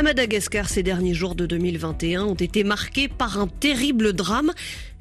À Madagascar, ces derniers jours de 2021 ont été marqués par un terrible drame.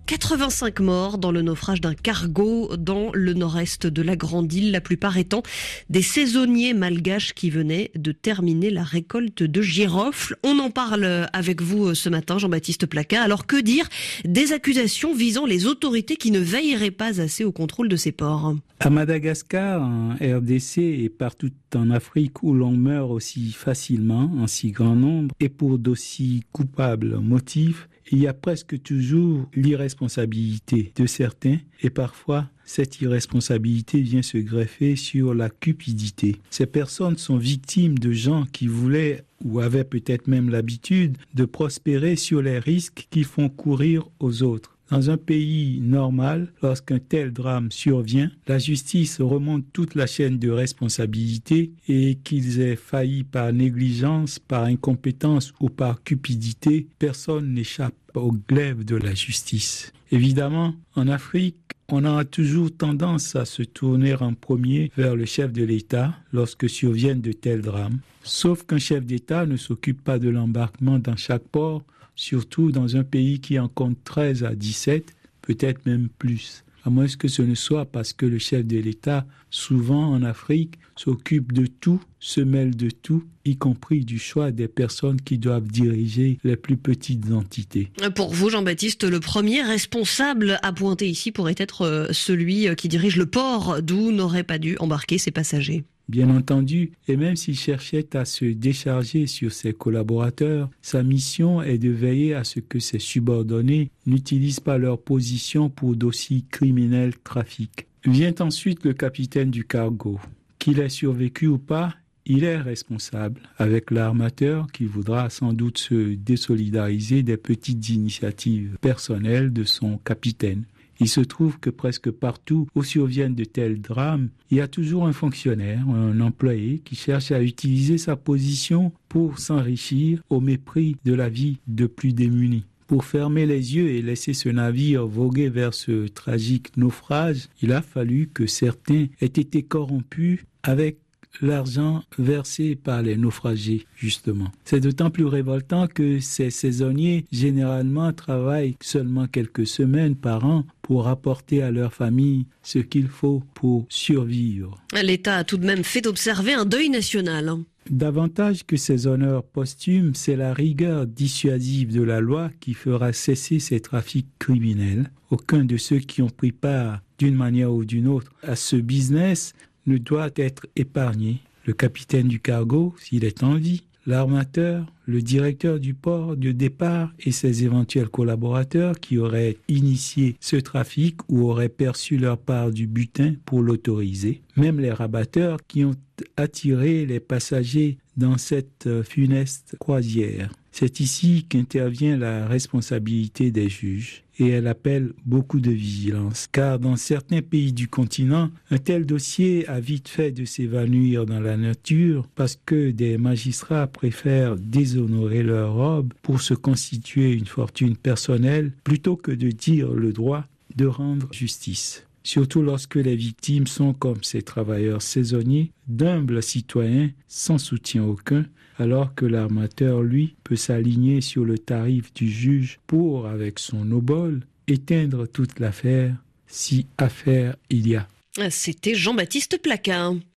85 morts dans le naufrage d'un cargo dans le nord-est de la grande île, la plupart étant des saisonniers malgaches qui venaient de terminer la récolte de girofles. On en parle avec vous ce matin, Jean-Baptiste Placa. Alors que dire des accusations visant les autorités qui ne veilleraient pas assez au contrôle de ces ports? À Madagascar, en RDC et partout en Afrique où l'on meurt aussi facilement en si grand nombre et pour d'aussi coupables motifs, il y a presque toujours l'irresponsabilité de certains et parfois cette irresponsabilité vient se greffer sur la cupidité. Ces personnes sont victimes de gens qui voulaient ou avaient peut-être même l'habitude de prospérer sur les risques qu'ils font courir aux autres. Dans un pays normal, lorsqu'un tel drame survient, la justice remonte toute la chaîne de responsabilité et qu'ils aient failli par négligence, par incompétence ou par cupidité, personne n'échappe au glaive de la justice. Évidemment, en Afrique, on a toujours tendance à se tourner en premier vers le chef de l'État lorsque surviennent de tels drames. Sauf qu'un chef d'État ne s'occupe pas de l'embarquement dans chaque port, surtout dans un pays qui en compte 13 à 17, peut-être même plus. À moins que ce ne soit parce que le chef de l'État, souvent en Afrique, s'occupe de tout, se mêle de tout, y compris du choix des personnes qui doivent diriger les plus petites entités. Pour vous, Jean-Baptiste, le premier responsable à pointer ici pourrait être euh, celui euh, qui dirige le port d'où n'aurait pas dû embarquer ses passagers. Bien entendu, et même s'il cherchait à se décharger sur ses collaborateurs, sa mission est de veiller à ce que ses subordonnés n'utilisent pas leur position pour d'aussi criminels trafics. Vient ensuite le capitaine du cargo. Qu'il ait survécu ou pas, il est responsable avec l'armateur qui voudra sans doute se désolidariser des petites initiatives personnelles de son capitaine. Il se trouve que presque partout où surviennent de tels drames, il y a toujours un fonctionnaire, un employé qui cherche à utiliser sa position pour s'enrichir au mépris de la vie de plus démunis. Pour fermer les yeux et laisser ce navire voguer vers ce tragique naufrage, il a fallu que certains aient été corrompus avec l'argent versé par les naufragés, justement. C'est d'autant plus révoltant que ces saisonniers, généralement, travaillent seulement quelques semaines par an pour apporter à leur famille ce qu'il faut pour survivre. L'État a tout de même fait observer un deuil national. Davantage que ces honneurs posthumes, c'est la rigueur dissuasive de la loi qui fera cesser ces trafics criminels. Aucun de ceux qui ont pris part d'une manière ou d'une autre à ce business ne doit être épargné. Le capitaine du cargo, s'il est en vie, l'armateur, le directeur du port de départ et ses éventuels collaborateurs qui auraient initié ce trafic ou auraient perçu leur part du butin pour l'autoriser, même les rabatteurs qui ont attiré les passagers dans cette funeste croisière. C'est ici qu'intervient la responsabilité des juges et elle appelle beaucoup de vigilance, car dans certains pays du continent, un tel dossier a vite fait de s'évanouir dans la nature parce que des magistrats préfèrent déshonorer leur robe pour se constituer une fortune personnelle plutôt que de dire le droit de rendre justice surtout lorsque les victimes sont comme ces travailleurs saisonniers, d'humbles citoyens sans soutien aucun, alors que l'armateur, lui, peut s'aligner sur le tarif du juge pour, avec son obol, éteindre toute l'affaire, si affaire il y a. C'était Jean-Baptiste Placard.